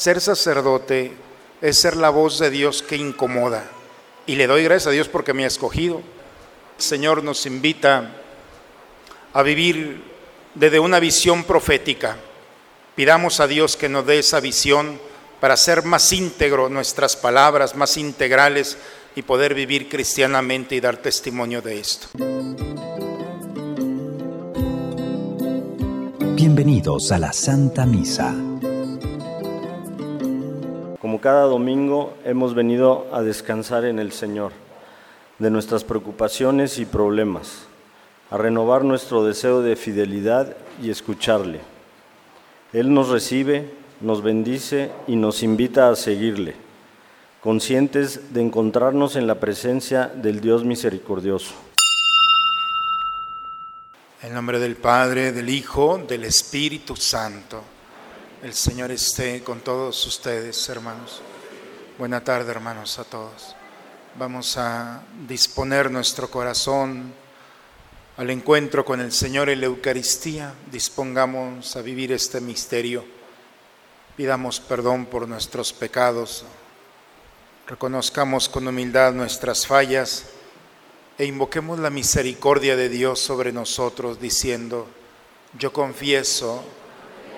Ser sacerdote es ser la voz de Dios que incomoda. Y le doy gracias a Dios porque me ha escogido. El Señor nos invita a vivir desde una visión profética. Pidamos a Dios que nos dé esa visión para ser más íntegro nuestras palabras, más integrales y poder vivir cristianamente y dar testimonio de esto. Bienvenidos a la Santa Misa. Como cada domingo hemos venido a descansar en el Señor de nuestras preocupaciones y problemas, a renovar nuestro deseo de fidelidad y escucharle. Él nos recibe, nos bendice y nos invita a seguirle, conscientes de encontrarnos en la presencia del Dios misericordioso. En nombre del Padre, del Hijo, del Espíritu Santo. El Señor esté con todos ustedes, hermanos. Buena tarde, hermanos, a todos. Vamos a disponer nuestro corazón al encuentro con el Señor en la Eucaristía. Dispongamos a vivir este misterio. Pidamos perdón por nuestros pecados. Reconozcamos con humildad nuestras fallas e invoquemos la misericordia de Dios sobre nosotros diciendo, yo confieso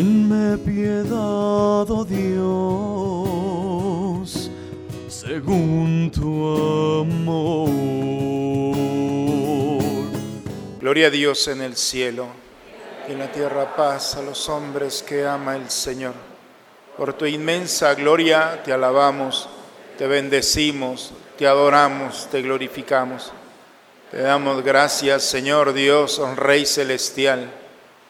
Tenme piedad, oh Dios, según tu amor. Gloria a Dios en el cielo y en la tierra paz a los hombres que ama el Señor. Por tu inmensa gloria te alabamos, te bendecimos, te adoramos, te glorificamos. Te damos gracias, Señor Dios, Rey celestial,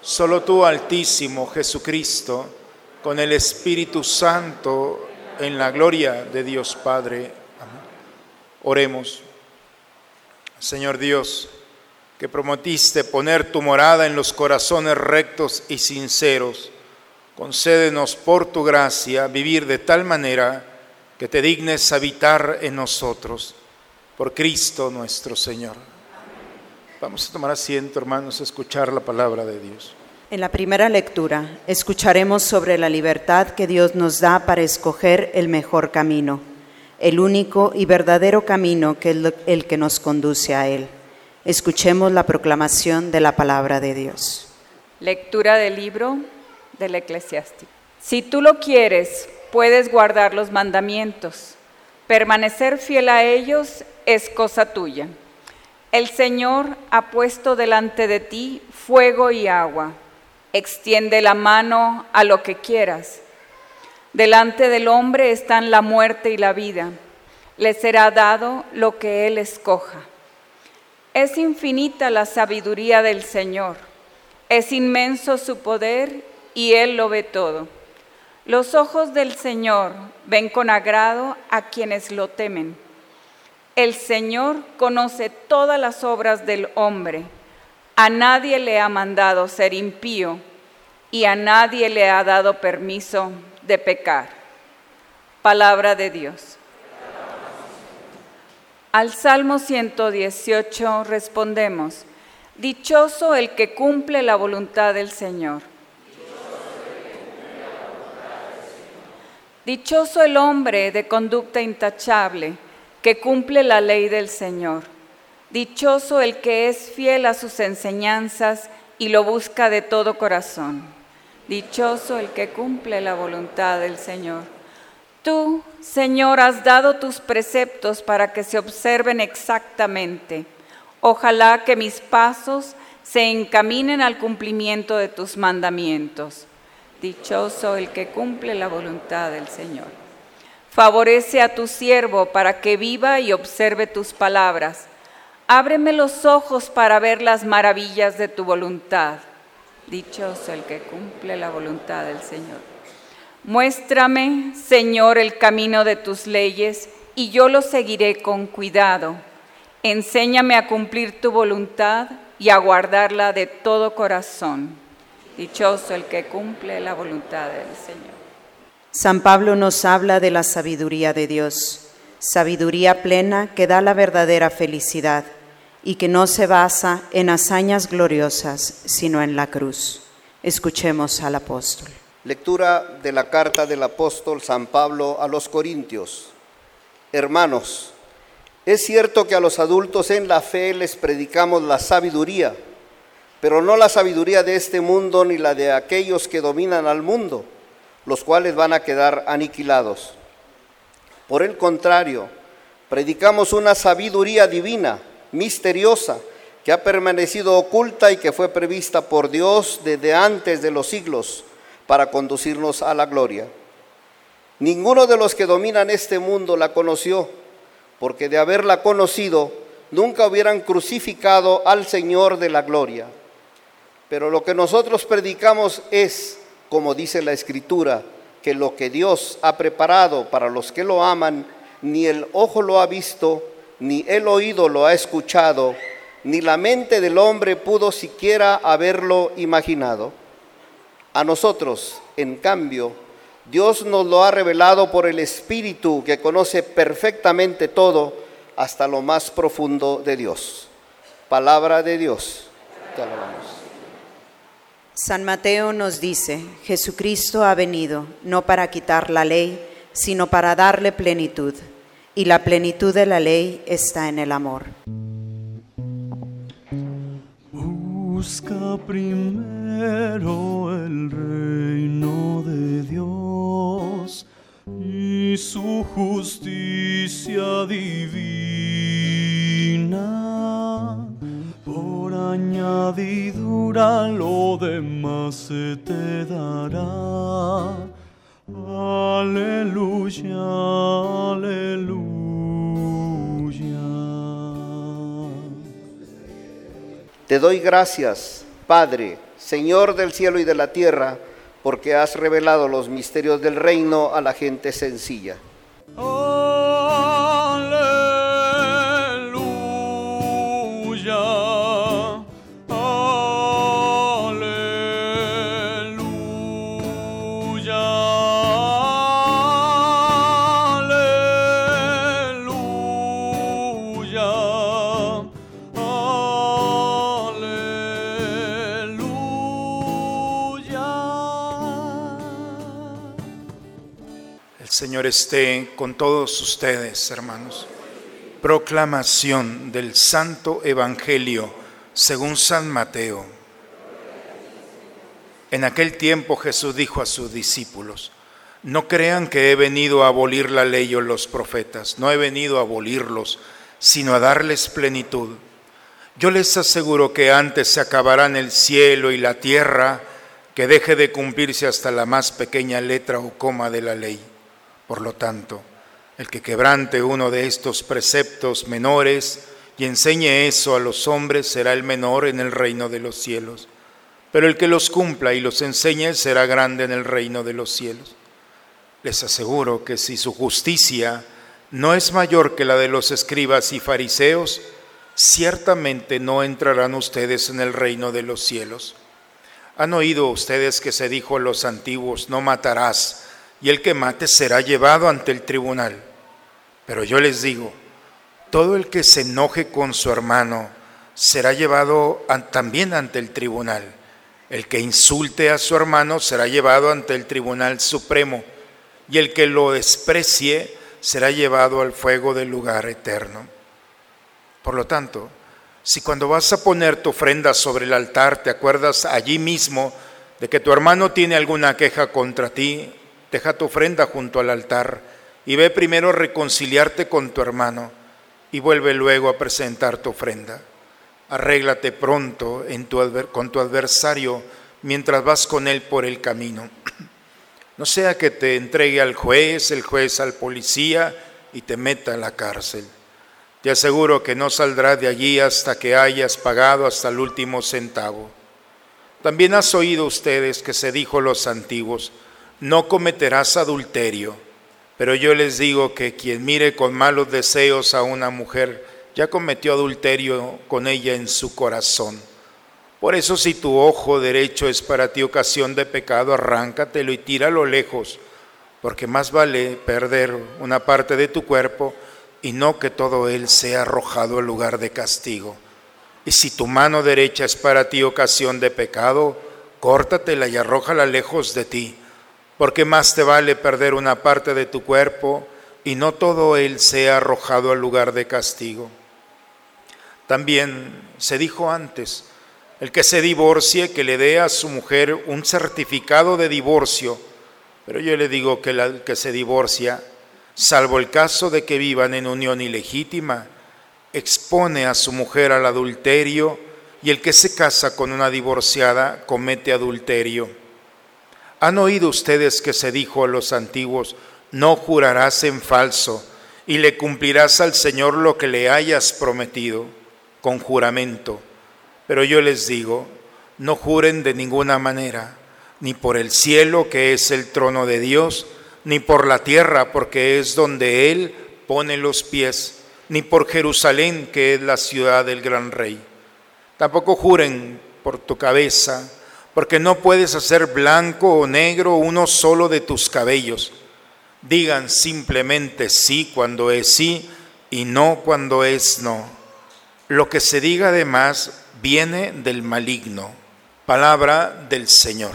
solo tú Altísimo Jesucristo, con el Espíritu Santo en la gloria de Dios Padre. Amén. Oremos. Señor Dios, que prometiste poner tu morada en los corazones rectos y sinceros, concédenos por tu gracia vivir de tal manera que te dignes habitar en nosotros por Cristo nuestro Señor. Vamos a tomar asiento, hermanos, a escuchar la palabra de Dios. En la primera lectura escucharemos sobre la libertad que Dios nos da para escoger el mejor camino, el único y verdadero camino que es el que nos conduce a Él. Escuchemos la proclamación de la palabra de Dios. Lectura del libro del eclesiástico. Si tú lo quieres, puedes guardar los mandamientos. Permanecer fiel a ellos es cosa tuya. El Señor ha puesto delante de ti fuego y agua. Extiende la mano a lo que quieras. Delante del hombre están la muerte y la vida. Le será dado lo que él escoja. Es infinita la sabiduría del Señor. Es inmenso su poder y él lo ve todo. Los ojos del Señor ven con agrado a quienes lo temen el Señor conoce todas las obras del hombre. A nadie le ha mandado ser impío y a nadie le ha dado permiso de pecar. Palabra de Dios. Al Salmo 118 respondemos, Dichoso el que cumple la voluntad del Señor. Dichoso el hombre de conducta intachable que cumple la ley del Señor. Dichoso el que es fiel a sus enseñanzas y lo busca de todo corazón. Dichoso el que cumple la voluntad del Señor. Tú, Señor, has dado tus preceptos para que se observen exactamente. Ojalá que mis pasos se encaminen al cumplimiento de tus mandamientos. Dichoso el que cumple la voluntad del Señor. Favorece a tu siervo para que viva y observe tus palabras. Ábreme los ojos para ver las maravillas de tu voluntad. Dichoso el que cumple la voluntad del Señor. Muéstrame, Señor, el camino de tus leyes y yo lo seguiré con cuidado. Enséñame a cumplir tu voluntad y a guardarla de todo corazón. Dichoso el que cumple la voluntad del Señor. San Pablo nos habla de la sabiduría de Dios, sabiduría plena que da la verdadera felicidad y que no se basa en hazañas gloriosas, sino en la cruz. Escuchemos al apóstol. Lectura de la carta del apóstol San Pablo a los Corintios. Hermanos, es cierto que a los adultos en la fe les predicamos la sabiduría, pero no la sabiduría de este mundo ni la de aquellos que dominan al mundo, los cuales van a quedar aniquilados. Por el contrario, predicamos una sabiduría divina, misteriosa, que ha permanecido oculta y que fue prevista por Dios desde antes de los siglos para conducirnos a la gloria. Ninguno de los que dominan este mundo la conoció, porque de haberla conocido, nunca hubieran crucificado al Señor de la gloria. Pero lo que nosotros predicamos es, como dice la Escritura, que lo que Dios ha preparado para los que lo aman, ni el ojo lo ha visto, ni el oído lo ha escuchado, ni la mente del hombre pudo siquiera haberlo imaginado. A nosotros, en cambio, Dios nos lo ha revelado por el Espíritu que conoce perfectamente todo hasta lo más profundo de Dios. Palabra de Dios. Te alabamos. San Mateo nos dice, Jesucristo ha venido no para quitar la ley, sino para darle plenitud. Y la plenitud de la ley está en el amor. Busca primero el reino de Dios y su justicia divina. Por añadidura lo demás se te dará. Aleluya, aleluya. Te doy gracias, Padre, Señor del cielo y de la tierra, porque has revelado los misterios del reino a la gente sencilla. Aleluya, Señor esté con todos ustedes, hermanos. Proclamación del Santo Evangelio según San Mateo. En aquel tiempo Jesús dijo a sus discípulos, no crean que he venido a abolir la ley o los profetas, no he venido a abolirlos, sino a darles plenitud. Yo les aseguro que antes se acabarán el cielo y la tierra que deje de cumplirse hasta la más pequeña letra o coma de la ley. Por lo tanto, el que quebrante uno de estos preceptos menores y enseñe eso a los hombres será el menor en el reino de los cielos. Pero el que los cumpla y los enseñe será grande en el reino de los cielos. Les aseguro que si su justicia no es mayor que la de los escribas y fariseos, ciertamente no entrarán ustedes en el reino de los cielos. Han oído ustedes que se dijo a los antiguos, no matarás, y el que mate será llevado ante el tribunal. Pero yo les digo, todo el que se enoje con su hermano será llevado también ante el tribunal. El que insulte a su hermano será llevado ante el tribunal supremo, y el que lo desprecie será llevado al fuego del lugar eterno. Por lo tanto, si cuando vas a poner tu ofrenda sobre el altar te acuerdas allí mismo de que tu hermano tiene alguna queja contra ti, deja tu ofrenda junto al altar y ve primero reconciliarte con tu hermano y vuelve luego a presentar tu ofrenda. Arréglate pronto con tu adversario mientras vas con él por el camino. No sea que te entregue al juez, el juez al policía y te meta en la cárcel. Te aseguro que no saldrás de allí hasta que hayas pagado hasta el último centavo. También has oído ustedes que se dijo los antiguos, no cometerás adulterio. Pero yo les digo que quien mire con malos deseos a una mujer ya cometió adulterio con ella en su corazón. Por eso si tu ojo derecho es para ti ocasión de pecado, arráncatelo y tíralo lejos, porque más vale perder una parte de tu cuerpo y no que todo él sea arrojado al lugar de castigo. Y si tu mano derecha es para ti ocasión de pecado, córtatela y arrójala lejos de ti, porque más te vale perder una parte de tu cuerpo y no todo él sea arrojado al lugar de castigo. También se dijo antes, el que se divorcie, que le dé a su mujer un certificado de divorcio, pero yo le digo que el que se divorcia, salvo el caso de que vivan en unión ilegítima, expone a su mujer al adulterio y el que se casa con una divorciada comete adulterio. ¿Han oído ustedes que se dijo a los antiguos, no jurarás en falso y le cumplirás al Señor lo que le hayas prometido con juramento? Pero yo les digo, no juren de ninguna manera, ni por el cielo que es el trono de Dios, ni por la tierra porque es donde Él pone los pies, ni por Jerusalén que es la ciudad del gran rey. Tampoco juren por tu cabeza, porque no puedes hacer blanco o negro uno solo de tus cabellos. Digan simplemente sí cuando es sí y no cuando es no. Lo que se diga además viene del maligno. Palabra del Señor.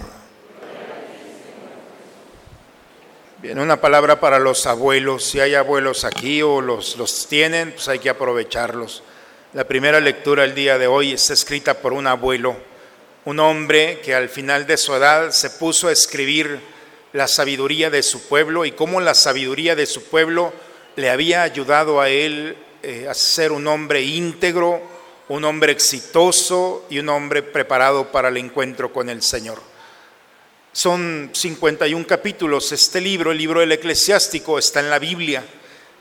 Bien, una palabra para los abuelos. Si hay abuelos aquí o los, los tienen, pues hay que aprovecharlos. La primera lectura el día de hoy está escrita por un abuelo, un hombre que al final de su edad se puso a escribir la sabiduría de su pueblo y cómo la sabiduría de su pueblo le había ayudado a él eh, a ser un hombre íntegro, un hombre exitoso y un hombre preparado para el encuentro con el Señor. Son 51 capítulos. Este libro, el libro del eclesiástico, está en la Biblia.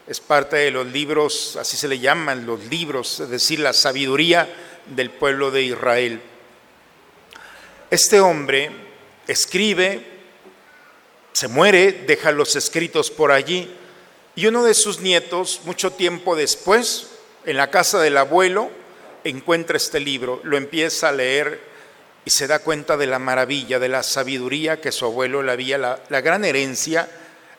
Es parte de los libros, así se le llaman los libros, es decir, la sabiduría del pueblo de Israel. Este hombre escribe, se muere, deja los escritos por allí, y uno de sus nietos, mucho tiempo después, en la casa del abuelo, encuentra este libro, lo empieza a leer y se da cuenta de la maravilla, de la sabiduría que su abuelo le había, la, la gran herencia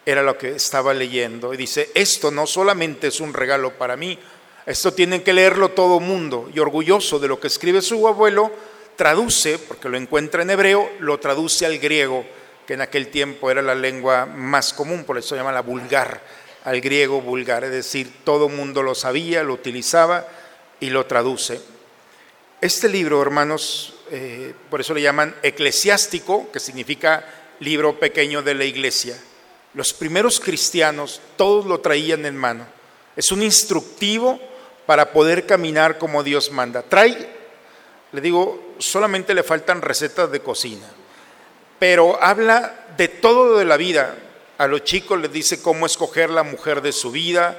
era lo que estaba leyendo. Y dice, esto no solamente es un regalo para mí, esto tiene que leerlo todo mundo. Y orgulloso de lo que escribe su abuelo, traduce, porque lo encuentra en hebreo, lo traduce al griego, que en aquel tiempo era la lengua más común, por eso se llama la vulgar, al griego vulgar, es decir, todo mundo lo sabía, lo utilizaba y lo traduce. Este libro, hermanos, eh, por eso le llaman eclesiástico, que significa libro pequeño de la iglesia. Los primeros cristianos todos lo traían en mano. Es un instructivo para poder caminar como Dios manda. Trae, le digo, solamente le faltan recetas de cocina, pero habla de todo de la vida. A los chicos les dice cómo escoger la mujer de su vida,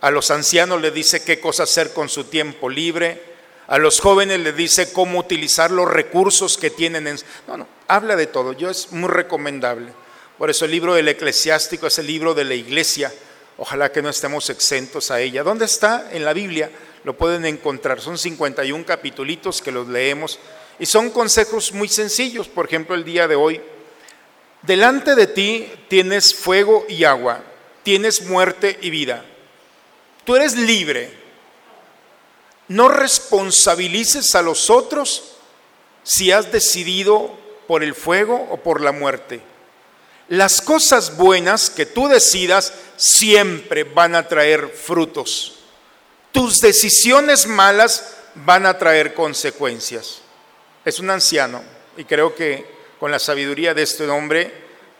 a los ancianos les dice qué cosa hacer con su tiempo libre, a los jóvenes les dice cómo utilizar los recursos que tienen en... No, no, habla de todo, yo es muy recomendable. Por eso el libro del eclesiástico es el libro de la iglesia. Ojalá que no estemos exentos a ella. ¿Dónde está? En la Biblia. Lo pueden encontrar. Son 51 capitulitos que los leemos. Y son consejos muy sencillos. Por ejemplo, el día de hoy. Delante de ti tienes fuego y agua. Tienes muerte y vida. Tú eres libre. no responsabilices a los otros si has decidido por el fuego o por la muerte. Las cosas buenas que tú decidas siempre van a traer frutos. Tus decisiones malas van a traer consecuencias. Es un anciano y creo que con la sabiduría de este hombre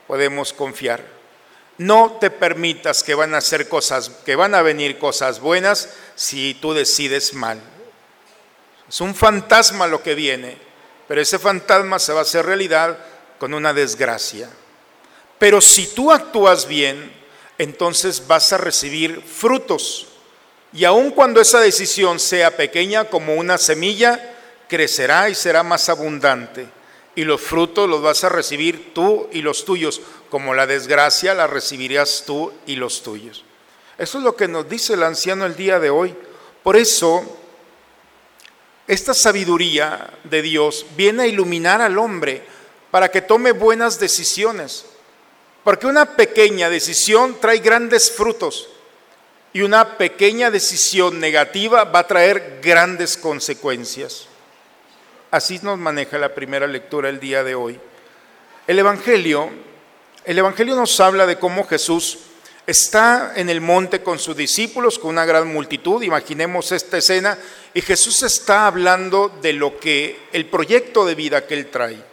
podemos confiar. No te permitas que van a hacer cosas, que van a venir cosas buenas si tú decides mal. Es un fantasma lo que viene, pero ese fantasma se va a hacer realidad con una desgracia. Pero si tú actúas bien, entonces vas a recibir frutos. Y aun cuando esa decisión sea pequeña como una semilla, crecerá y será más abundante. Y los frutos los vas a recibir tú y los tuyos, como la desgracia la recibirás tú y los tuyos. Eso es lo que nos dice el anciano el día de hoy. Por eso, esta sabiduría de Dios viene a iluminar al hombre para que tome buenas decisiones. Porque una pequeña decisión trae grandes frutos y una pequeña decisión negativa va a traer grandes consecuencias. Así nos maneja la primera lectura el día de hoy. El Evangelio, el Evangelio nos habla de cómo Jesús está en el monte con sus discípulos, con una gran multitud, imaginemos esta escena, y Jesús está hablando de lo que, el proyecto de vida que él trae.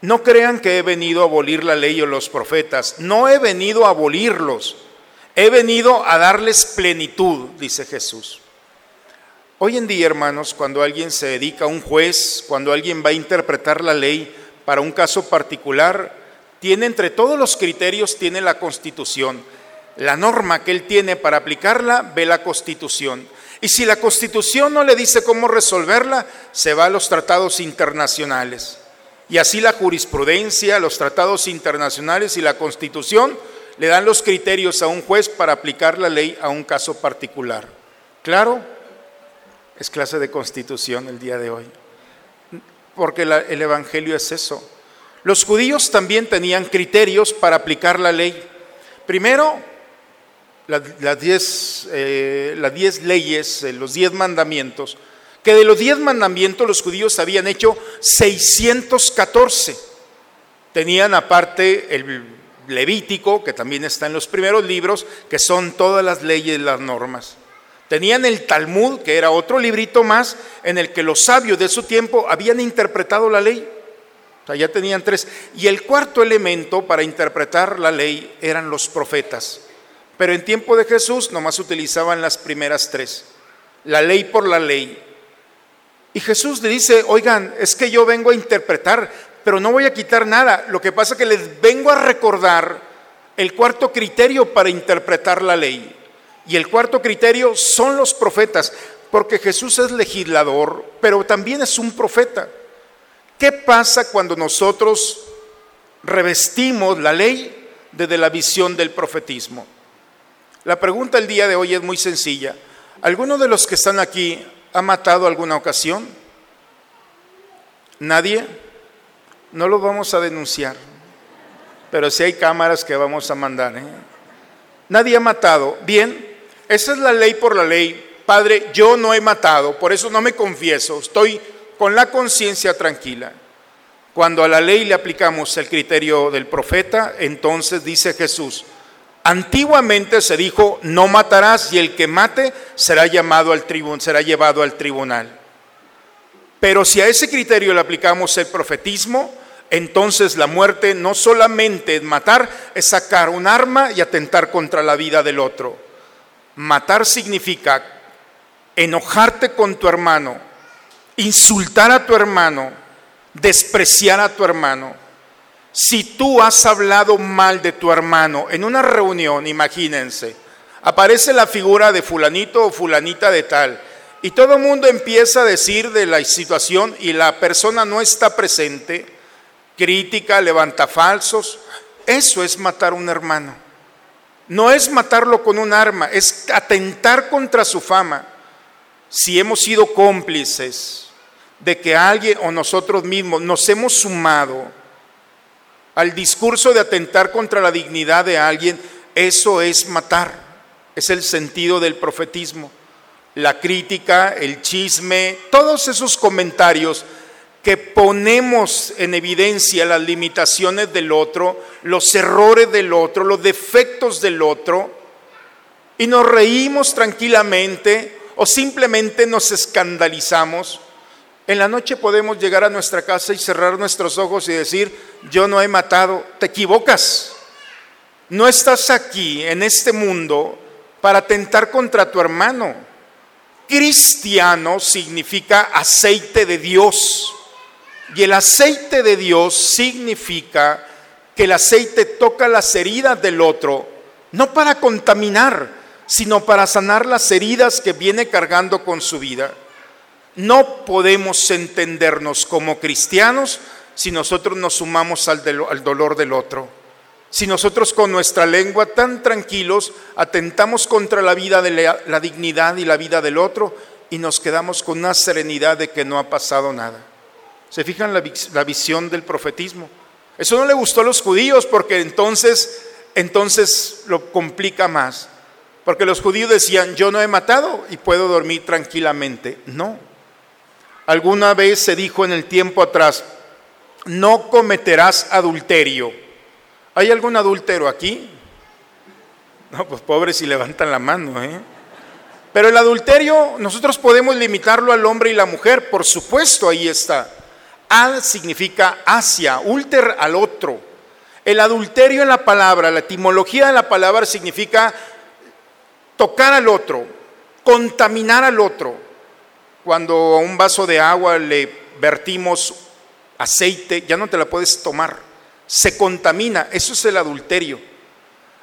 No crean que he venido a abolir la ley o los profetas, no he venido a abolirlos, he venido a darles plenitud, dice Jesús. Hoy en día, hermanos, cuando alguien se dedica a un juez, cuando alguien va a interpretar la ley para un caso particular, tiene entre todos los criterios, tiene la constitución. La norma que él tiene para aplicarla, ve la constitución. Y si la constitución no le dice cómo resolverla, se va a los tratados internacionales. Y así la jurisprudencia, los tratados internacionales y la constitución le dan los criterios a un juez para aplicar la ley a un caso particular. ¿Claro? Es clase de constitución el día de hoy. Porque el Evangelio es eso. Los judíos también tenían criterios para aplicar la ley. Primero, las diez, eh, las diez leyes, eh, los diez mandamientos, que de los diez mandamientos los judíos habían hecho 614. Tenían aparte el Levítico, que también está en los primeros libros, que son todas las leyes, las normas. Tenían el Talmud, que era otro librito más en el que los sabios de su tiempo habían interpretado la ley. O sea, ya tenían tres. Y el cuarto elemento para interpretar la ley eran los profetas. Pero en tiempo de Jesús nomás utilizaban las primeras tres. La ley por la ley. Y Jesús le dice, oigan, es que yo vengo a interpretar, pero no voy a quitar nada. Lo que pasa es que les vengo a recordar el cuarto criterio para interpretar la ley. Y el cuarto criterio son los profetas, porque Jesús es legislador, pero también es un profeta. ¿Qué pasa cuando nosotros revestimos la ley desde la visión del profetismo? La pregunta el día de hoy es muy sencilla. ¿Alguno de los que están aquí ha matado alguna ocasión? ¿Nadie? No lo vamos a denunciar, pero sí hay cámaras que vamos a mandar. ¿eh? Nadie ha matado. Bien, esa es la ley por la ley. Padre, yo no he matado, por eso no me confieso, estoy con la conciencia tranquila. Cuando a la ley le aplicamos el criterio del profeta, entonces dice Jesús, antiguamente se dijo, no matarás y el que mate será llamado al tribunal, será llevado al tribunal. Pero si a ese criterio le aplicamos el profetismo, entonces la muerte no solamente es matar, es sacar un arma y atentar contra la vida del otro. Matar significa enojarte con tu hermano, insultar a tu hermano, despreciar a tu hermano. Si tú has hablado mal de tu hermano en una reunión, imagínense, aparece la figura de fulanito o fulanita de tal, y todo el mundo empieza a decir de la situación y la persona no está presente, crítica, levanta falsos, eso es matar a un hermano. No es matarlo con un arma, es atentar contra su fama si hemos sido cómplices de que alguien o nosotros mismos nos hemos sumado al discurso de atentar contra la dignidad de alguien, eso es matar, es el sentido del profetismo. la crítica, el chisme, todos esos comentarios que ponemos en evidencia las limitaciones del otro, los errores del otro, los defectos del otro, y nos reímos tranquilamente o simplemente nos escandalizamos, en la noche podemos llegar a nuestra casa y cerrar nuestros ojos y decir, yo no he matado, te equivocas. No estás aquí en este mundo para atentar contra tu hermano. Cristiano significa aceite de Dios. Y el aceite de Dios significa que el aceite toca las heridas del otro, no para contaminar, sino para sanar las heridas que viene cargando con su vida. No podemos entendernos como cristianos si nosotros nos sumamos al, dolor del otro. Si nosotros con nuestra lengua tan tranquilos atentamos contra la vida de la dignidad y la vida del otro y nos quedamos con una serenidad de que no ha pasado nada. ¿Se fijan la, la visión del profetismo? Eso no le gustó a los judíos porque entonces, entonces lo complica más. Porque los judíos decían, yo no he matado y puedo dormir tranquilamente. No. Alguna vez se dijo en el tiempo atrás, no cometerás adulterio. ¿Hay algún adúltero aquí? No, pues pobres si levantan la mano, ¿eh? Pero el adulterio nosotros podemos limitarlo al hombre y la mujer, por supuesto, ahí está. Al significa hacia, ulter al otro. El adulterio en la palabra, la etimología de la palabra significa tocar al otro, contaminar al otro. Cuando a un vaso de agua le vertimos aceite, ya no te la puedes tomar. Se contamina, eso es el adulterio.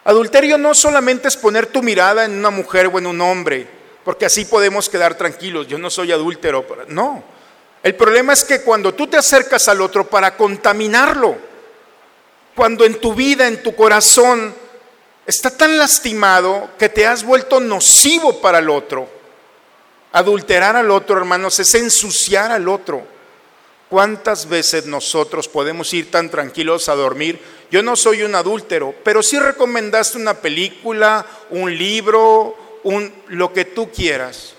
Adulterio no solamente es poner tu mirada en una mujer o en un hombre, porque así podemos quedar tranquilos, yo no soy adúltero, no. El problema es que cuando tú te acercas al otro para contaminarlo, cuando en tu vida, en tu corazón, está tan lastimado que te has vuelto nocivo para el otro. Adulterar al otro, hermanos, es ensuciar al otro. ¿Cuántas veces nosotros podemos ir tan tranquilos a dormir? Yo no soy un adúltero, pero sí recomendaste una película, un libro, un, lo que tú quieras.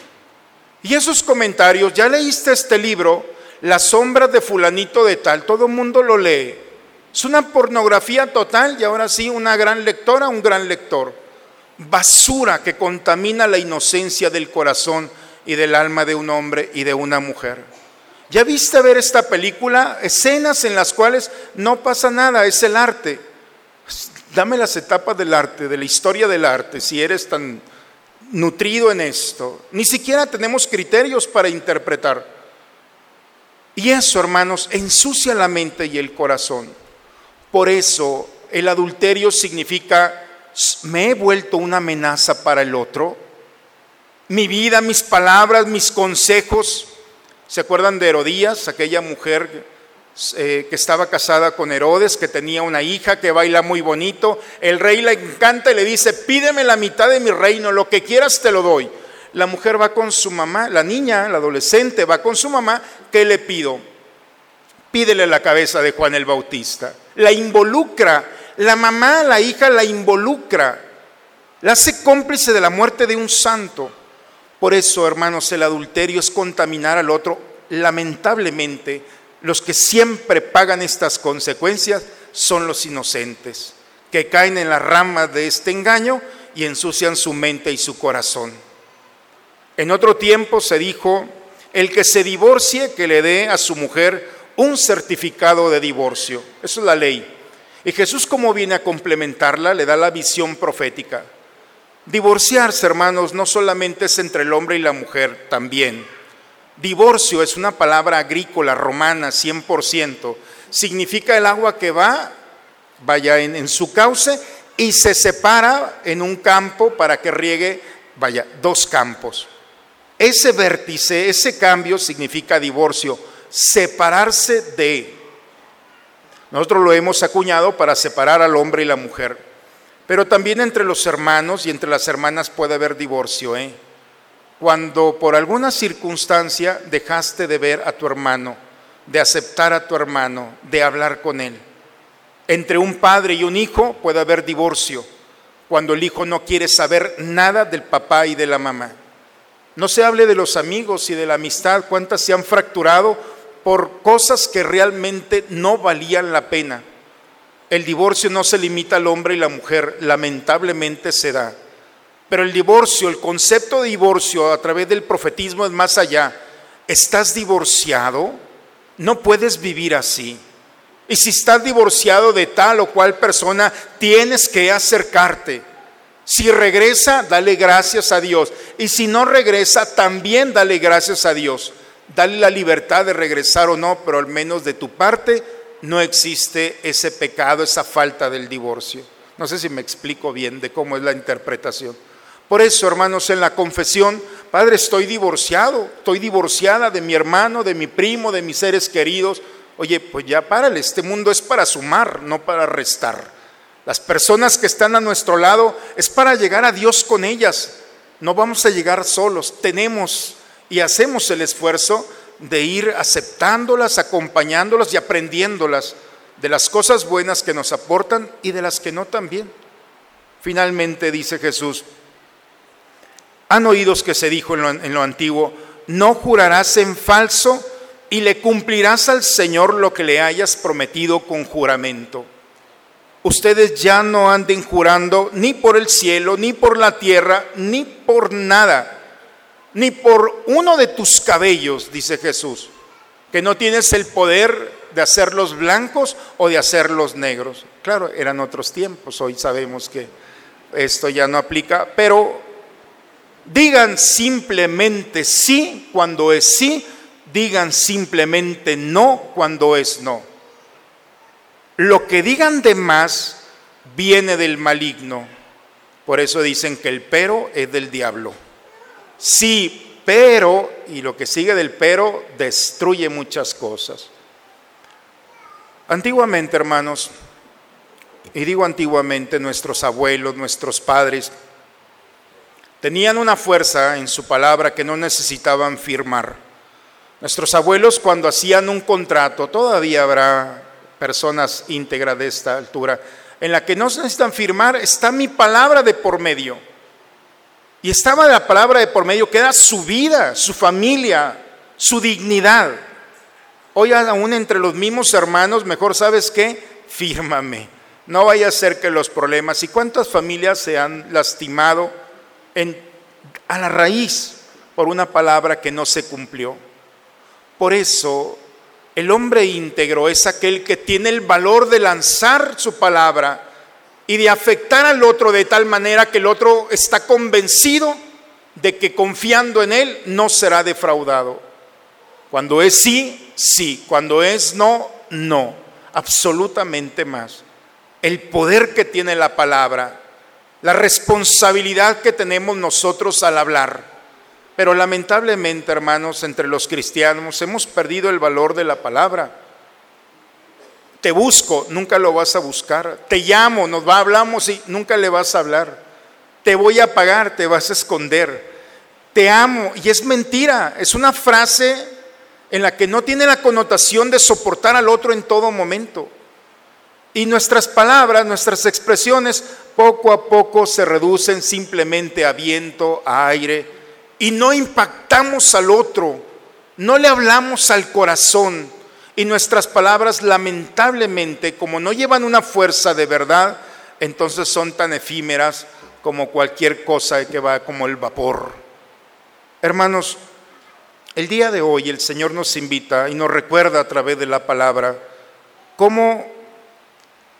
Y esos comentarios, ya leíste este libro, Las sombras de fulanito de tal, todo el mundo lo lee. Es una pornografía total y ahora sí una gran lectora, un gran lector. Basura que contamina la inocencia del corazón y del alma de un hombre y de una mujer. ¿Ya viste ver esta película? Escenas en las cuales no pasa nada, es el arte. Dame las etapas del arte, de la historia del arte, si eres tan nutrido en esto. Ni siquiera tenemos criterios para interpretar. Y eso, hermanos, ensucia la mente y el corazón. Por eso el adulterio significa, me he vuelto una amenaza para el otro. Mi vida, mis palabras, mis consejos. ¿Se acuerdan de Herodías, aquella mujer eh, que estaba casada con Herodes, que tenía una hija que baila muy bonito. El rey le encanta y le dice, pídeme la mitad de mi reino, lo que quieras te lo doy. La mujer va con su mamá, la niña, la adolescente va con su mamá, ¿qué le pido? Pídele la cabeza de Juan el Bautista. La involucra, la mamá, la hija la involucra, la hace cómplice de la muerte de un santo. Por eso, hermanos, el adulterio es contaminar al otro. Lamentablemente, los que siempre pagan estas consecuencias son los inocentes, que caen en la rama de este engaño y ensucian su mente y su corazón. En otro tiempo se dijo, el que se divorcie, que le dé a su mujer un certificado de divorcio. Eso es la ley. Y Jesús, como viene a complementarla, le da la visión profética. Divorciarse, hermanos, no solamente es entre el hombre y la mujer, también Divorcio es una palabra agrícola romana 100%. Significa el agua que va, vaya en, su cauce y se separa en un campo para que riegue, vaya, dos campos. Ese vértice, ese cambio significa divorcio, separarse de. Nosotros lo hemos acuñado para separar al hombre y la mujer. Pero también entre los hermanos y entre las hermanas puede haber divorcio, ¿eh? Cuando por alguna circunstancia dejaste de ver a tu hermano, de aceptar a tu hermano, de hablar con él. Entre un padre y un hijo puede haber divorcio, cuando el hijo no quiere saber nada del papá y de la mamá. No se hable de los amigos y de la amistad, cuántas se han fracturado por cosas que realmente no valían la pena. El divorcio no se limita al hombre y la mujer, lamentablemente se da. Pero el divorcio, el concepto de divorcio a través del profetismo es más allá. ¿Estás divorciado? No puedes vivir así. Y si estás divorciado de tal o cual persona, tienes que acercarte. Si regresa, dale gracias a Dios. Y si no regresa, también dale gracias a Dios. Dale la libertad de regresar o no, pero al menos de tu parte no existe ese pecado, esa falta del divorcio. No sé si me explico bien de cómo es la interpretación. Por eso, hermanos, en la confesión, Padre, estoy divorciado, estoy divorciada de mi hermano, de mi primo, de mis seres queridos. Oye, pues ya párale, este mundo es para sumar, no para restar. Las personas que están a nuestro lado es para llegar a Dios con ellas. No vamos a llegar solos, tenemos y hacemos el esfuerzo de ir aceptándolas, acompañándolas y aprendiéndolas de las cosas buenas que nos aportan y de las que no también. Finalmente dice Jesús, han oído que se dijo en lo, en lo antiguo, no jurarás en falso y le cumplirás al Señor lo que le hayas prometido con juramento. Ustedes ya no anden jurando ni por el cielo, ni por la tierra, ni por nada ni por uno de tus cabellos, dice Jesús, que no tienes el poder de hacerlos blancos o de hacerlos negros. Claro, eran otros tiempos, hoy sabemos que esto ya no aplica, pero digan simplemente sí cuando es sí, digan simplemente no cuando es no. Lo que digan de más viene del maligno. Por eso dicen que el pero es del diablo. Sí, pero, y lo que sigue del pero, destruye muchas cosas. Antiguamente, hermanos, y digo antiguamente, nuestros abuelos, nuestros padres, tenían una fuerza en su palabra que no necesitaban firmar. Nuestros abuelos cuando hacían un contrato, todavía habrá personas íntegras de esta altura, en la que no necesitan firmar, está mi palabra de por medio. Y estaba la palabra de por medio que era su vida, su familia, su dignidad. Hoy aún entre los mismos hermanos, mejor sabes qué, fírmame. No vaya a ser que los problemas. ¿Y cuántas familias se han lastimado a la raíz por una palabra que no se cumplió? Por eso el hombre íntegro es aquel que tiene el valor de lanzar su palabra y de afectar al otro de tal manera que el otro está convencido de que confiando en él no será defraudado. Cuando es sí, sí. Cuando es no, no. Absolutamente más. El poder que tiene la palabra, la responsabilidad que tenemos nosotros al hablar. Pero lamentablemente, hermanos, entre los cristianos hemos perdido el valor de la palabra. Te busco, nunca lo vas a buscar. Te llamo, nos va, hablamos y nunca le vas a hablar. Te voy a pagar, te vas a esconder. Te amo. Y es mentira, es una frase en la que no tiene la connotación de soportar al otro en todo momento. Y nuestras palabras, nuestras expresiones, poco a poco se reducen simplemente a viento, a aire, y no impactamos al otro, no le hablamos al corazón y nuestras palabras lamentablemente, como no llevan una fuerza de verdad, entonces son tan efímeras como cualquier cosa que va como el vapor. Hermanos, el día de hoy el Señor nos invita y nos recuerda a través de la palabra cómo,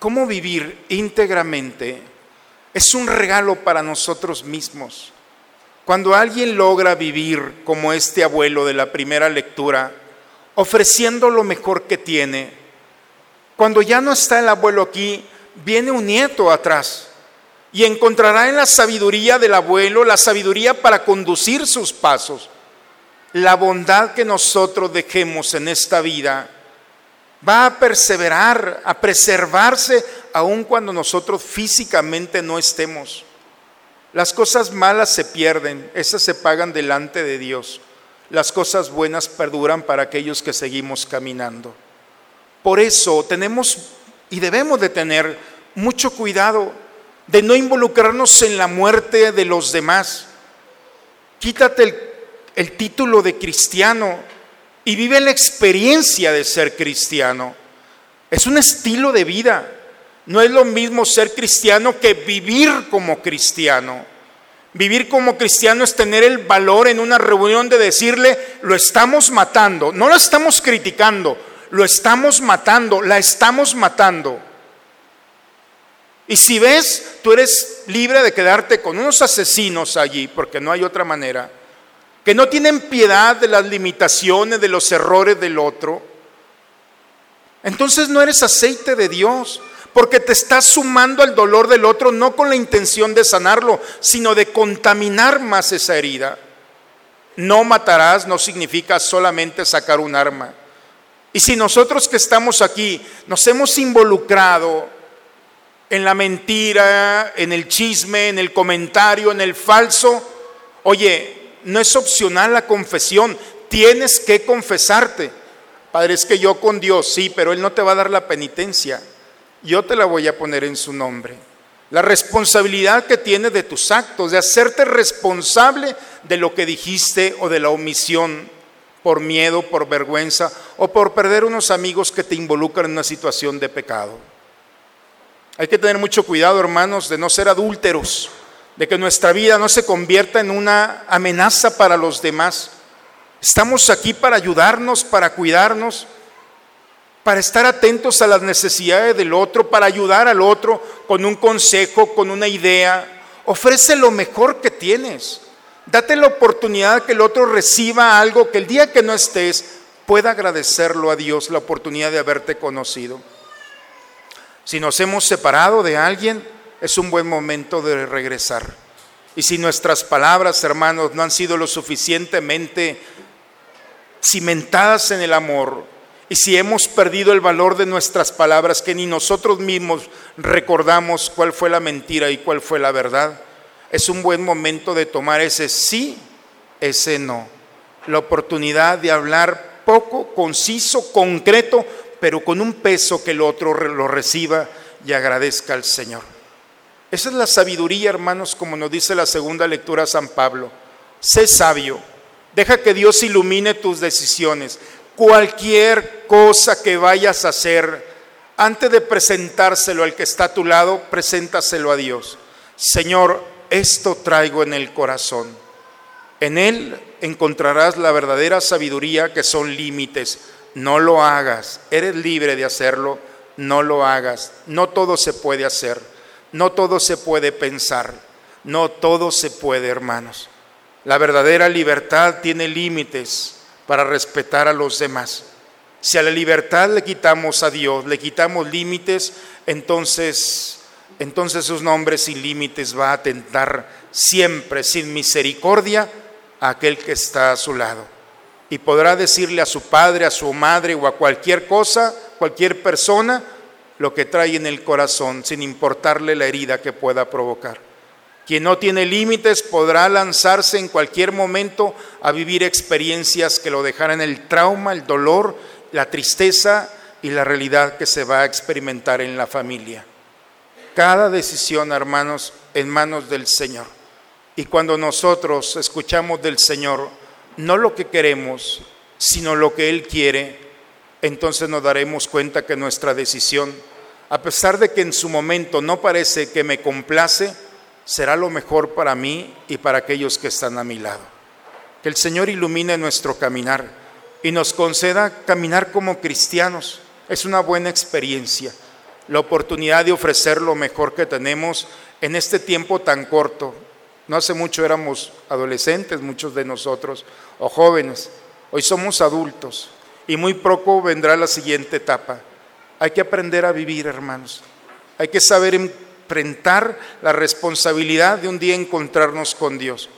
cómo vivir íntegramente. Es un regalo para nosotros mismos. Cuando alguien logra vivir como este abuelo de la primera lectura, ofreciendo lo mejor que tiene. Cuando ya no está el abuelo aquí, viene un nieto atrás y encontrará en la sabiduría del abuelo la sabiduría para conducir sus pasos. La bondad que nosotros dejemos en esta vida va a perseverar, a preservarse, aun cuando nosotros físicamente no estemos. Las cosas malas se pierden, esas se pagan delante de Dios las cosas buenas perduran para aquellos que seguimos caminando. Por eso tenemos y debemos de tener mucho cuidado de no involucrarnos en la muerte de los demás. Quítate el título de cristiano y vive la experiencia de ser cristiano. Es un estilo de vida. No es lo mismo ser cristiano que vivir como cristiano. Vivir como cristiano es tener el valor en una reunión de decirle, lo estamos matando, no lo estamos criticando, lo estamos matando, la estamos matando. Y si ves, tú eres libre de quedarte con unos asesinos allí, porque no hay otra manera, que no tienen piedad de las limitaciones, de los errores del otro. Entonces no eres aceite de Dios, porque te estás sumando al dolor del otro no con la intención de sanarlo, sino de contaminar más esa herida. No matarás no significa solamente sacar un arma. Y si nosotros que estamos aquí nos hemos involucrado en la mentira, en el chisme, en el comentario, en el falso. Oye, no es opcional la confesión, tienes que confesarte. Padre, es que yo con Dios, sí, pero Él no te va a dar la penitencia. Yo te la voy a poner en su nombre. La responsabilidad que tienes de tus actos, de hacerte responsable de lo que dijiste o de la omisión por miedo, por vergüenza o por perder unos amigos que te involucran en una situación de pecado. Hay que tener mucho cuidado, hermanos, de no ser adúlteros, de que nuestra vida no se convierta en una amenaza para los demás. Estamos aquí para ayudarnos, para cuidarnos, para estar atentos a las necesidades del otro, para ayudar al otro con un consejo, con una idea. Ofrece lo mejor que tienes. Date la oportunidad que el otro reciba algo que el día que no estés pueda agradecerlo a Dios la oportunidad de haberte conocido. Si nos hemos separado de alguien, es un buen momento de regresar. Y si nuestras palabras, hermanos, no han sido lo suficientemente cimentadas en el amor, y si hemos perdido el valor de nuestras palabras, que ni nosotros mismos recordamos cuál fue la mentira y cuál fue la verdad, es un buen momento de tomar ese sí, ese no. La oportunidad de hablar poco, conciso, concreto, pero con un peso que el otro lo reciba y agradezca al Señor. Esa es la sabiduría, hermanos, como nos dice la segunda lectura San Pablo. Sé sabio, deja que Dios ilumine tus decisiones. Cualquier cosa que vayas a hacer, antes de presentárselo al que está a tu lado, preséntaselo a Dios. Señor, esto traigo en el corazón. En Él encontrarás la verdadera sabiduría que son límites no lo hagas, eres libre de hacerlo, no lo hagas. No todo se puede hacer, no todo se puede pensar, no todo se puede, hermanos. La verdadera libertad tiene límites para respetar a los demás. Si a la libertad le quitamos a Dios, le quitamos límites, entonces entonces sus nombres sin límites va a atentar siempre sin misericordia a aquel que está a su lado y podrá decirle a su padre, a su madre o a cualquier cosa, cualquier persona, lo que trae en el corazón, sin importarle la herida que pueda provocar. Quien no tiene límites podrá lanzarse en cualquier momento a vivir experiencias que lo dejarán el trauma, el dolor, la tristeza y la realidad que se va a experimentar en la familia. Cada decisión, hermanos, en manos del Señor. Y cuando nosotros escuchamos del Señor, no lo que queremos, sino lo que Él quiere, entonces nos daremos cuenta que nuestra decisión, a pesar de que en su momento no parece que me complace, será lo mejor para mí y para aquellos que están a mi lado. Que el Señor ilumine nuestro caminar y nos conceda caminar como cristianos. Es una buena experiencia, la oportunidad de ofrecer lo mejor que tenemos en este tiempo tan corto, no hace mucho éramos adolescentes, muchos de nosotros, o jóvenes. Hoy somos adultos y muy poco vendrá la siguiente etapa. Hay que aprender a vivir, hermanos. Hay que saber enfrentar la responsabilidad de un día encontrarnos con Dios.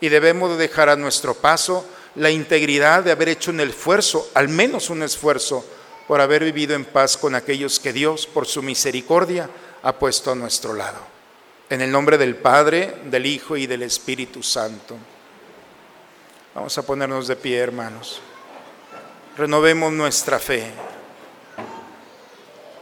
Y debemos dejar a nuestro paso la integridad de haber hecho un esfuerzo, al menos un esfuerzo, por haber vivido en paz con aquellos que Dios, por su misericordia, ha puesto a nuestro lado. En el nombre del Padre, del Hijo y del Espíritu Santo. Vamos a ponernos de pie, hermanos. Renovemos nuestra fe.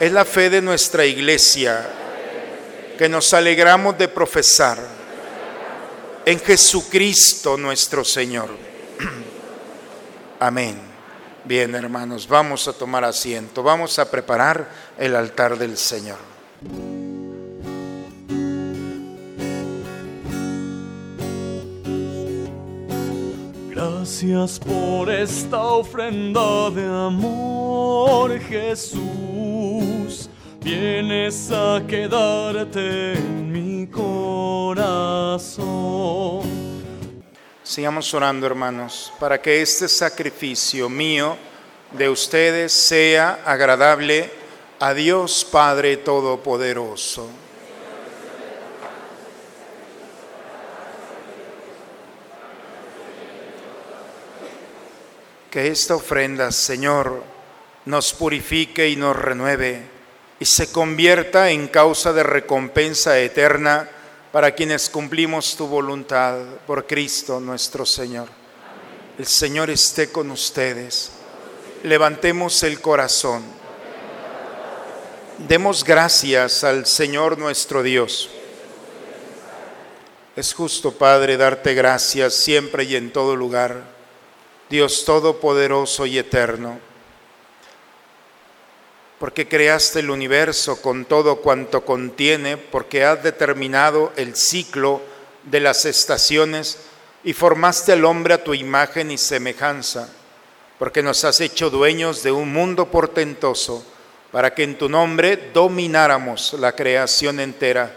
Es la fe de nuestra iglesia que nos alegramos de profesar en Jesucristo nuestro Señor. Amén. Bien, hermanos, vamos a tomar asiento, vamos a preparar el altar del Señor. Gracias por esta ofrenda de amor, Jesús. Vienes a quedarte en mi corazón. Sigamos orando, hermanos, para que este sacrificio mío de ustedes sea agradable a Dios Padre Todopoderoso. Que esta ofrenda, Señor, nos purifique y nos renueve y se convierta en causa de recompensa eterna para quienes cumplimos tu voluntad por Cristo nuestro Señor. El Señor esté con ustedes. Levantemos el corazón. Demos gracias al Señor nuestro Dios. Es justo, Padre, darte gracias siempre y en todo lugar, Dios Todopoderoso y Eterno, porque creaste el universo con todo cuanto contiene, porque has determinado el ciclo de las estaciones y formaste al hombre a tu imagen y semejanza, porque nos has hecho dueños de un mundo portentoso, para que en tu nombre domináramos la creación entera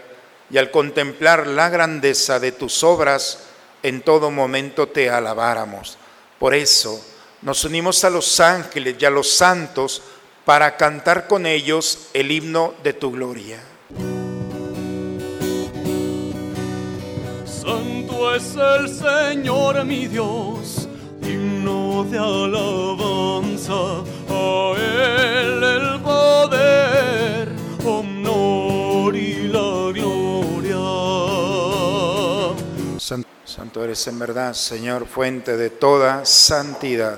y al contemplar la grandeza de tus obras, en todo momento te alabáramos. Por eso nos unimos a los ángeles y a los santos para cantar con ellos el himno de tu gloria. Santo es el Señor mi Dios, digno de alabanza, a Él el poder, honor y la gloria. San- Santo eres en verdad, Señor, fuente de toda santidad.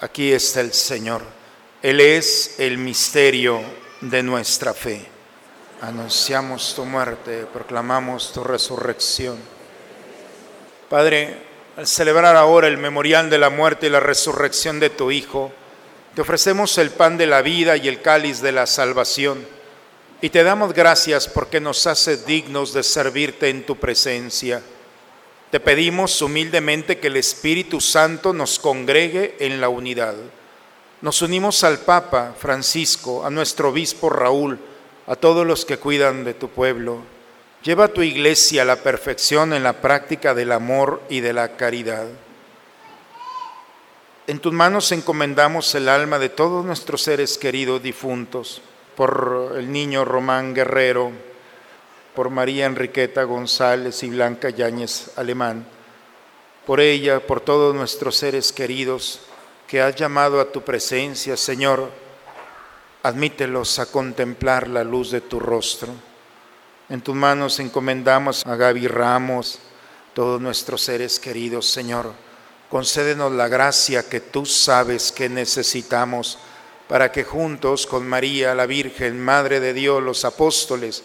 Aquí está el Señor. Él es el misterio de nuestra fe. Anunciamos tu muerte, proclamamos tu resurrección. Padre, al celebrar ahora el memorial de la muerte y la resurrección de tu Hijo, te ofrecemos el pan de la vida y el cáliz de la salvación. Y te damos gracias porque nos haces dignos de servirte en tu presencia. Te pedimos humildemente que el Espíritu Santo nos congregue en la unidad. Nos unimos al Papa Francisco, a nuestro obispo Raúl, a todos los que cuidan de tu pueblo. Lleva a tu iglesia a la perfección en la práctica del amor y de la caridad. En tus manos encomendamos el alma de todos nuestros seres queridos difuntos, por el niño Román Guerrero, por María Enriqueta González y Blanca Yáñez Alemán, por ella, por todos nuestros seres queridos que has llamado a tu presencia, Señor, admítelos a contemplar la luz de tu rostro. En tus manos encomendamos a Gaby Ramos, todos nuestros seres queridos, Señor concédenos la gracia que tú sabes que necesitamos para que juntos con María, la Virgen, Madre de Dios, los apóstoles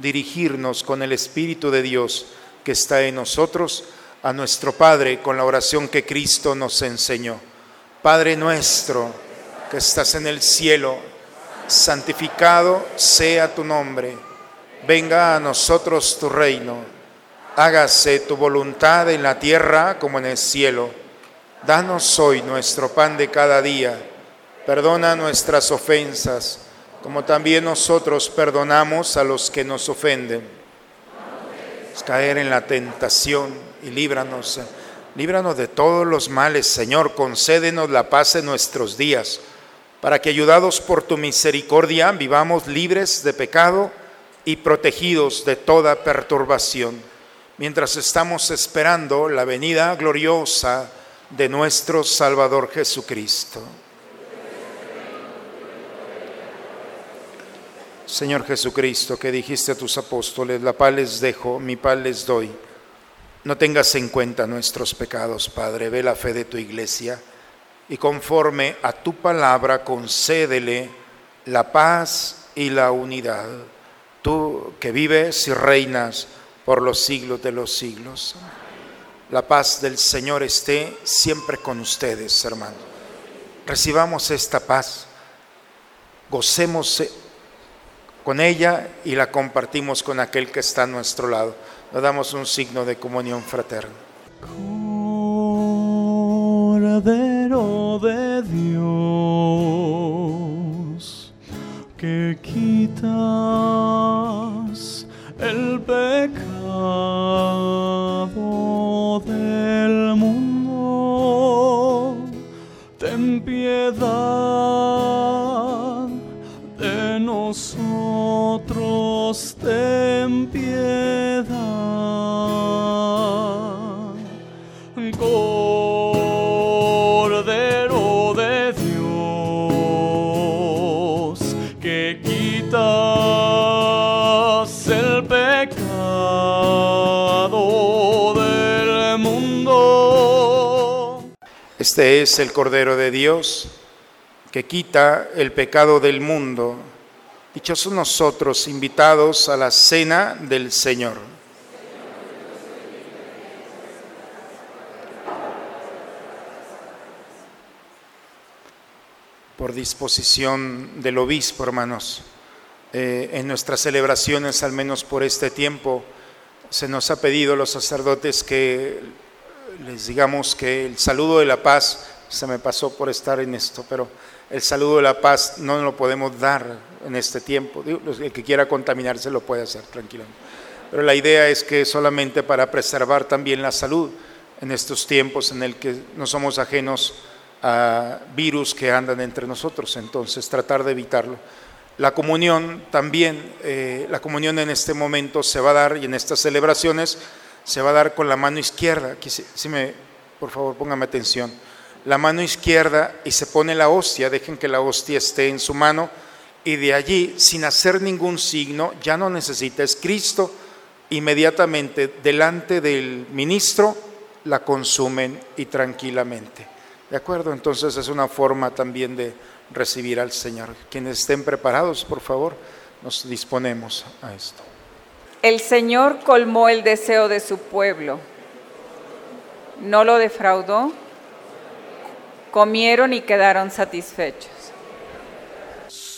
dirigirnos con el Espíritu de Dios que está en nosotros a nuestro Padre con la oración que Cristo nos enseñó. Padre nuestro que estás en el cielo, santificado sea tu nombre. Venga a nosotros tu reino hágase tu voluntad en la tierra como en el cielo. Danos hoy nuestro pan de cada día. Perdona nuestras ofensas, como también nosotros perdonamos a los que nos ofenden. Caer en la tentación y líbranos, líbranos de todos los males, Señor. Concédenos la paz en nuestros días, para que ayudados por tu misericordia vivamos libres de pecado y protegidos de toda perturbación mientras estamos esperando la venida gloriosa de nuestro Salvador Jesucristo. Señor Jesucristo, que dijiste a tus apóstoles, la paz les dejo, mi paz les doy. No tengas en cuenta nuestros pecados, Padre, ve la fe de tu iglesia y conforme a tu palabra concédele la paz y la unidad. Tú que vives y reinas por los siglos de los siglos. La paz del Señor esté siempre con ustedes, hermanos. Recibamos esta paz, gocemos con ella y la compartimos con aquel que está a nuestro lado. Nos damos un signo de comunión fraterna. Cordero de Dios, que quitas el pecado del mundo, ten piedad ten piedad. Cordero de Dios, que quitas el pecado del mundo. Este es el Cordero de Dios que quita el pecado del mundo. Dichosos nosotros invitados a la cena del Señor. Por disposición del obispo, hermanos, eh, en nuestras celebraciones, al menos por este tiempo, se nos ha pedido a los sacerdotes que les digamos que el saludo de la paz, se me pasó por estar en esto, pero el saludo de la paz no lo podemos dar en este tiempo. El que quiera contaminarse lo puede hacer tranquilamente. Pero la idea es que solamente para preservar también la salud en estos tiempos en el que no somos ajenos a virus que andan entre nosotros, entonces tratar de evitarlo. La comunión también, eh, la comunión en este momento se va a dar y en estas celebraciones se va a dar con la mano izquierda. Aquí, si me, por favor, póngame atención. La mano izquierda y se pone la hostia, dejen que la hostia esté en su mano y de allí, sin hacer ningún signo, ya no necesita, es Cristo, inmediatamente delante del ministro la consumen y tranquilamente. ¿De acuerdo? Entonces es una forma también de recibir al Señor. Quienes estén preparados, por favor, nos disponemos a esto. El Señor colmó el deseo de su pueblo. No lo defraudó. comieron y quedaron satisfechos.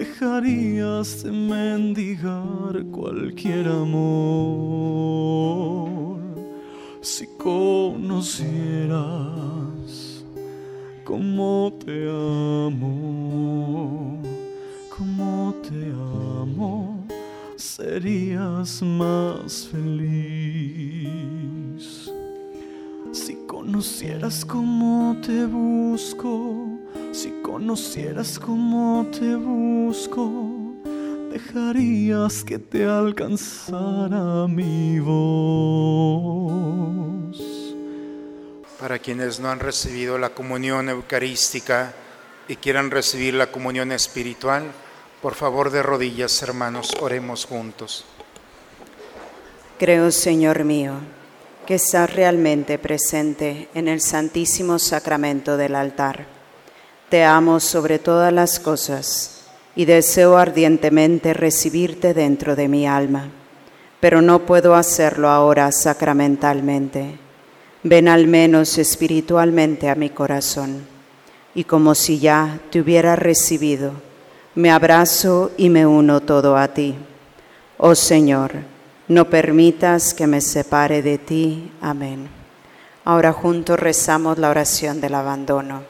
dejarías de mendigar cualquier amor. Si conocieras cómo te amo, cómo te amo, serías más feliz. Si conocieras cómo te busco, si conocieras cómo te busco, dejarías que te alcanzara mi voz. Para quienes no han recibido la comunión eucarística y quieran recibir la comunión espiritual, por favor de rodillas, hermanos, oremos juntos. Creo, Señor mío, que estás realmente presente en el santísimo sacramento del altar. Te amo sobre todas las cosas y deseo ardientemente recibirte dentro de mi alma, pero no puedo hacerlo ahora sacramentalmente. Ven al menos espiritualmente a mi corazón y como si ya te hubiera recibido, me abrazo y me uno todo a ti. Oh Señor, no permitas que me separe de ti. Amén. Ahora juntos rezamos la oración del abandono.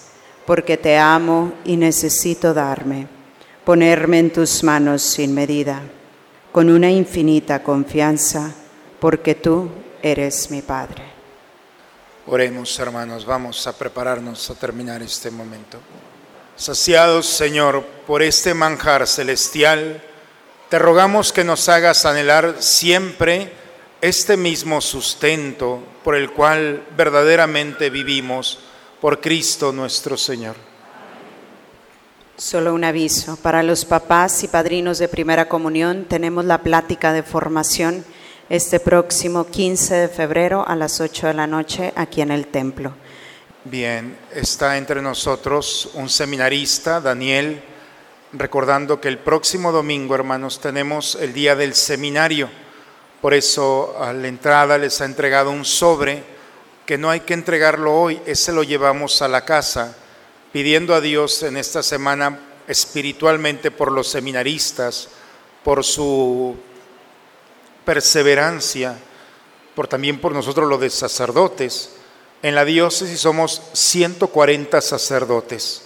porque te amo y necesito darme, ponerme en tus manos sin medida, con una infinita confianza, porque tú eres mi Padre. Oremos, hermanos, vamos a prepararnos a terminar este momento. Saciados, Señor, por este manjar celestial, te rogamos que nos hagas anhelar siempre este mismo sustento por el cual verdaderamente vivimos, por Cristo nuestro Señor. Solo un aviso, para los papás y padrinos de primera comunión tenemos la plática de formación este próximo 15 de febrero a las 8 de la noche aquí en el templo. Bien, está entre nosotros un seminarista, Daniel, recordando que el próximo domingo, hermanos, tenemos el día del seminario. Por eso a la entrada les ha entregado un sobre que no hay que entregarlo hoy, ese lo llevamos a la casa, pidiendo a Dios en esta semana espiritualmente por los seminaristas, por su perseverancia, por también por nosotros los de sacerdotes. En la diócesis somos 140 sacerdotes,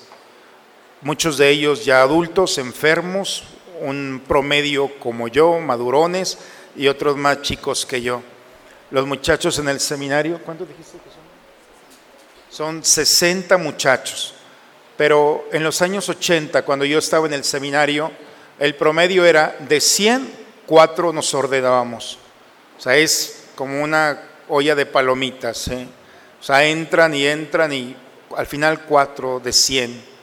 muchos de ellos ya adultos, enfermos, un promedio como yo, madurones, y otros más chicos que yo. Los muchachos en el seminario, ¿cuántos dijiste que son? Son 60 muchachos, pero en los años 80, cuando yo estaba en el seminario, el promedio era de 100, 4 nos ordenábamos. O sea, es como una olla de palomitas. ¿eh? O sea, entran y entran y al final 4 de 100.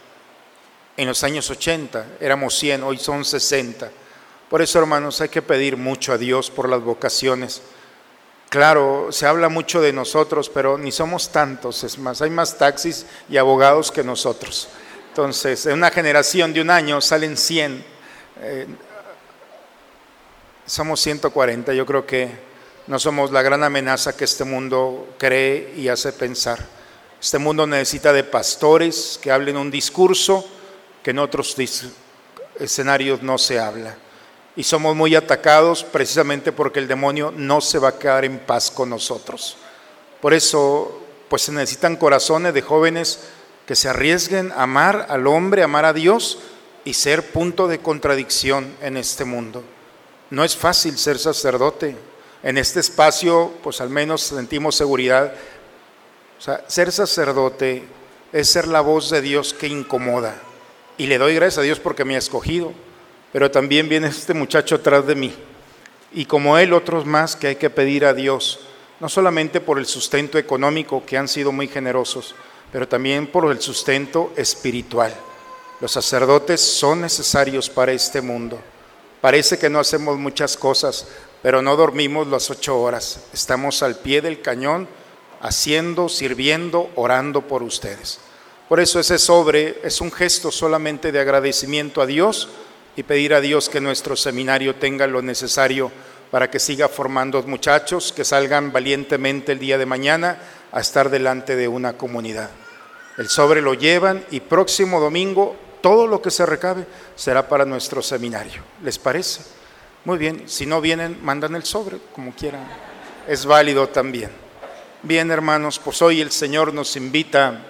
En los años 80 éramos 100, hoy son 60. Por eso, hermanos, hay que pedir mucho a Dios por las vocaciones. Claro, se habla mucho de nosotros, pero ni somos tantos, es más, hay más taxis y abogados que nosotros. Entonces, en una generación de un año salen 100, eh, somos 140, yo creo que no somos la gran amenaza que este mundo cree y hace pensar. Este mundo necesita de pastores que hablen un discurso que en otros escenarios no se habla y somos muy atacados precisamente porque el demonio no se va a quedar en paz con nosotros. Por eso, pues se necesitan corazones de jóvenes que se arriesguen a amar al hombre, amar a Dios y ser punto de contradicción en este mundo. No es fácil ser sacerdote. En este espacio, pues al menos sentimos seguridad. O sea, ser sacerdote es ser la voz de Dios que incomoda. Y le doy gracias a Dios porque me ha escogido. Pero también viene este muchacho atrás de mí. Y como él, otros más que hay que pedir a Dios, no solamente por el sustento económico, que han sido muy generosos, pero también por el sustento espiritual. Los sacerdotes son necesarios para este mundo. Parece que no hacemos muchas cosas, pero no dormimos las ocho horas. Estamos al pie del cañón, haciendo, sirviendo, orando por ustedes. Por eso ese sobre es un gesto solamente de agradecimiento a Dios y pedir a Dios que nuestro seminario tenga lo necesario para que siga formando muchachos que salgan valientemente el día de mañana a estar delante de una comunidad. El sobre lo llevan y próximo domingo todo lo que se recabe será para nuestro seminario. ¿Les parece? Muy bien, si no vienen, mandan el sobre, como quieran. Es válido también. Bien, hermanos, pues hoy el Señor nos invita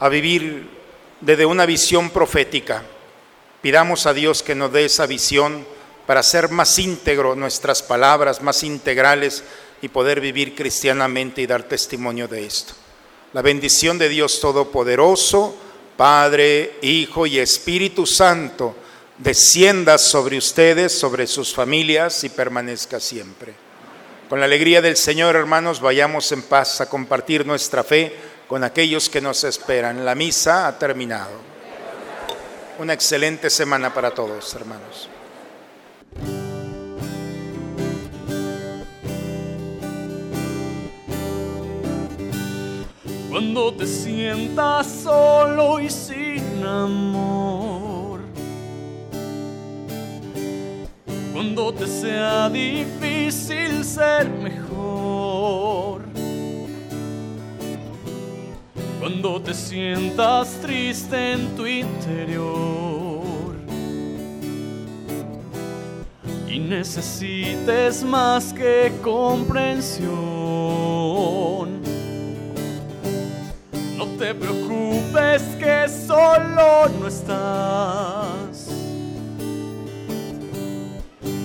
a vivir desde una visión profética. Pidamos a Dios que nos dé esa visión para hacer más íntegro nuestras palabras, más integrales y poder vivir cristianamente y dar testimonio de esto. La bendición de Dios Todopoderoso, Padre, Hijo y Espíritu Santo, descienda sobre ustedes, sobre sus familias y permanezca siempre. Con la alegría del Señor, hermanos, vayamos en paz a compartir nuestra fe con aquellos que nos esperan. La misa ha terminado. Una excelente semana para todos, hermanos. Cuando te sientas solo y sin amor. Cuando te sea difícil ser mejor. Cuando te sientas triste en tu interior. Y necesites más que comprensión no te preocupes que solo no estás.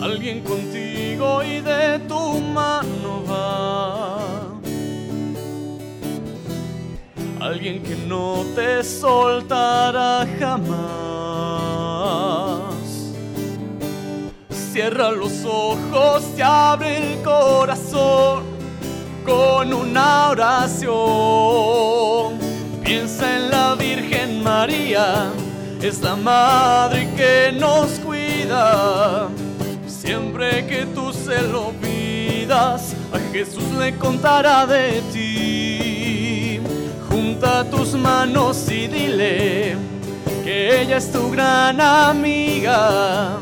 Alguien contigo y de tu mano va. Alguien que no te soltará jamás. Cierra los ojos y abre el corazón con una oración. Piensa en la Virgen María, es la madre que nos cuida. Siempre que tú se lo pidas, a Jesús le contará de ti. Junta tus manos y dile que ella es tu gran amiga.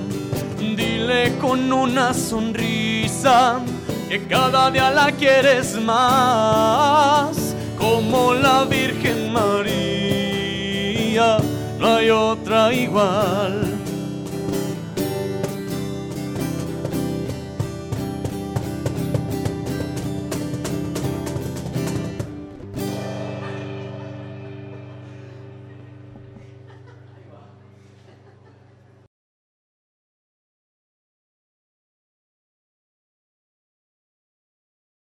Dile con una sonrisa que cada día la quieres más, como la Virgen María, no hay otra igual.